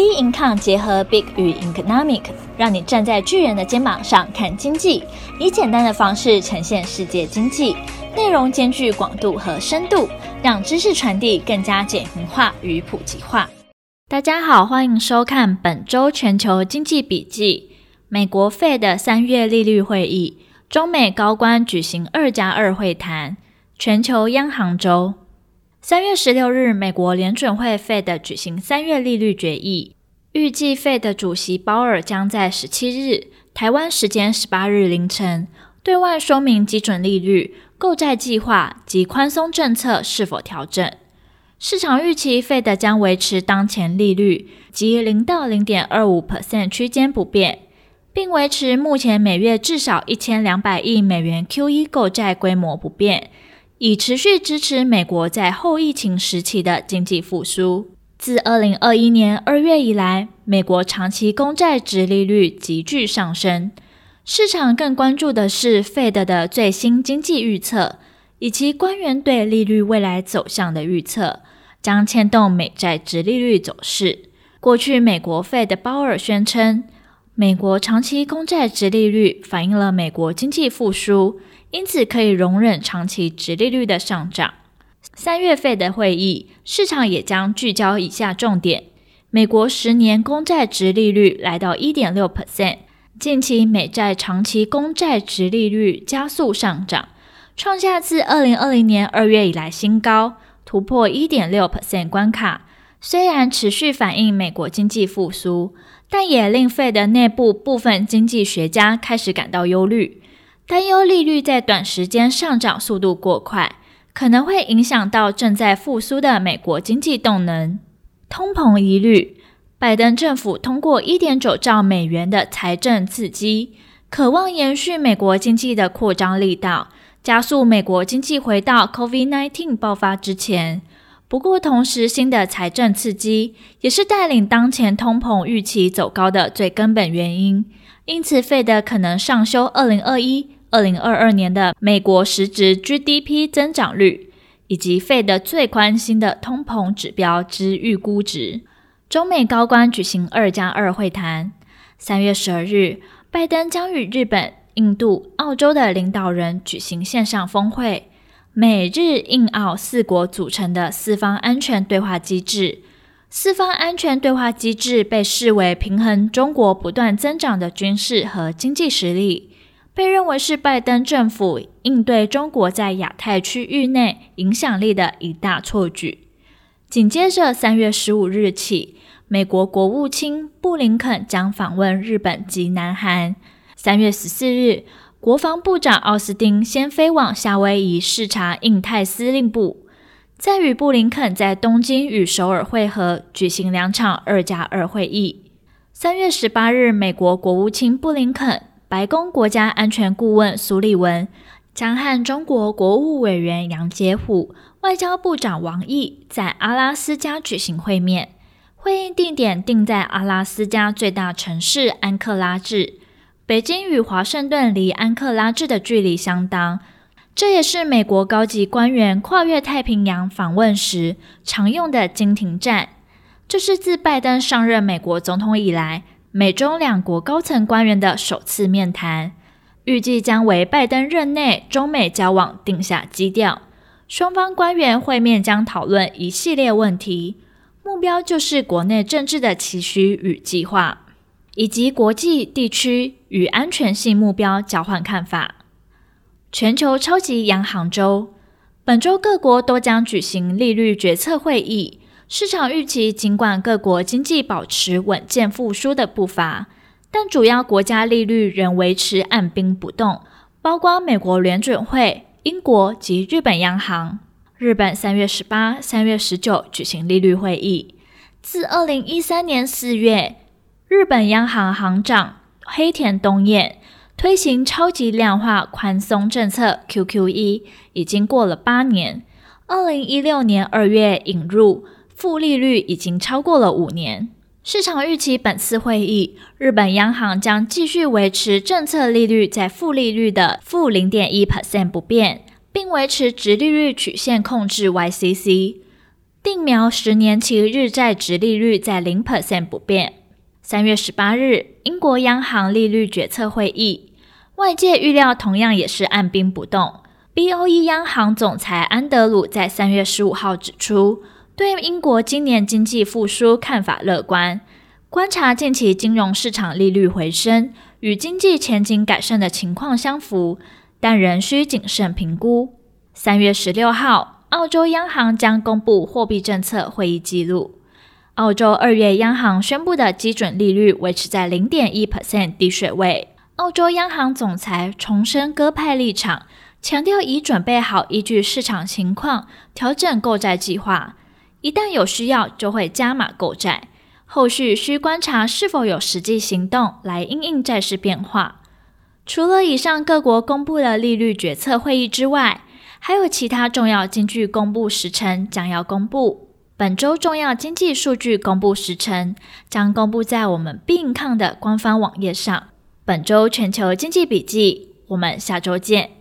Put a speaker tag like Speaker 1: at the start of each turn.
Speaker 1: B Income 结合 Big 与 Economic，让你站在巨人的肩膀上看经济，以简单的方式呈现世界经济，内容兼具广度和深度，让知识传递更加简明化与普及化。大家好，欢迎收看本周全球经济笔记。美国 Fed 三月利率会议，中美高官举行二加二会谈，全球央行周。三月十六日，美国联准会 Fed 举行三月利率决议，预计 Fed 主席鲍尔将在十七日（台湾时间十八日凌晨）对外说明基准利率、购债计划及宽松政策是否调整。市场预期 Fed 将维持当前利率及零到零点二五 percent 区间不变，并维持目前每月至少一千两百亿美元 QE 购债规模不变。以持续支持美国在后疫情时期的经济复苏。自二零二一年二月以来，美国长期公债殖利率急剧上升。市场更关注的是 Fed 的最新经济预测，以及官员对利率未来走向的预测，将牵动美债殖利率走势。过去，美国 Fed 鲍尔宣称，美国长期公债殖利率反映了美国经济复苏。因此，可以容忍长期殖利率的上涨。三月份的会议，市场也将聚焦以下重点：美国十年公债殖利率来到一点六 percent，近期美债长期公债殖利率加速上涨，创下自二零二零年二月以来新高，突破一点六 percent 关卡。虽然持续反映美国经济复苏，但也令 Fed 内部部分经济学家开始感到忧虑。担忧利率在短时间上涨速度过快，可能会影响到正在复苏的美国经济动能。通膨疑虑，拜登政府通过一点九兆美元的财政刺激，渴望延续美国经济的扩张力道，加速美国经济回到 COVID-19 爆发之前。不过，同时新的财政刺激也是带领当前通膨预期走高的最根本原因。因此，Fed 可能上修二零二一。二零二二年的美国实质 GDP 增长率，以及 Fed 最宽心的通膨指标之预估值。中美高官举行二加二会谈。三月十二日，拜登将与日本、印度、澳洲的领导人举行线上峰会。美日印澳四国组成的四方安全对话机制。四方安全对话机制被视为平衡中国不断增长的军事和经济实力。被认为是拜登政府应对中国在亚太区域内影响力的一大错举。紧接着，三月十五日起，美国国务卿布林肯将访问日本及南韩。三月十四日，国防部长奥斯汀先飞往夏威夷视察印太司令部，再与布林肯在东京与首尔会合，举行两场二加二会议。三月十八日，美国国务卿布林肯。白宫国家安全顾问苏利文将和中国国务委员杨洁篪、外交部长王毅在阿拉斯加举行会面，会议地点定在阿拉斯加最大城市安克拉治。北京与华盛顿离安克拉治的距离相当，这也是美国高级官员跨越太平洋访问时常用的经停站。这是自拜登上任美国总统以来，美中两国高层官员的首次面谈，预计将为拜登任内中美交往定下基调。双方官员会面将讨论一系列问题，目标就是国内政治的期许与计划，以及国际地区与安全性目标交换看法。全球超级央行周，本周各国都将举行利率决策会议。市场预期，尽管各国经济保持稳健复苏的步伐，但主要国家利率仍维持按兵不动，包括美国联准会、英国及日本央行。日本三月十八、三月十九举行利率会议。自二零一三年四月，日本央行行长黑田东彦推行超级量化宽松政策 （QQE） 已经过了八年。二零一六年二月引入。负利率已经超过了五年，市场预期本次会议，日本央行将继续维持政策利率在负利率的负零点一 percent 不变，并维持直利率曲线控制 YCC。定苗十年期日债直利率在零 percent 不变。三月十八日，英国央行利率决策会议，外界预料同样也是按兵不动。BOE 央行总裁安德鲁在三月十五号指出，对英国今年经济复苏看法乐观，观察近期金融市场利率回升与经济前景改善的情况相符，但仍需谨慎评估。三月十六号，澳洲央行将公布货币政策会议记录。澳洲二月央行宣布的基准利率维持在零点一 percent 低水位。澳洲央行总裁重申鸽派立场，强调已准备好依据市场情况调整购债计划，一旦有需要就会加码购债。后续需观察是否有实际行动来因应债市变化。除了以上各国公布的利率决策会议之外，还有其他重要经济公布时程将要公布。本周重要经济数据公布时程将公布在我们并抗的官方网页上。本周全球经济笔记，我们下周见。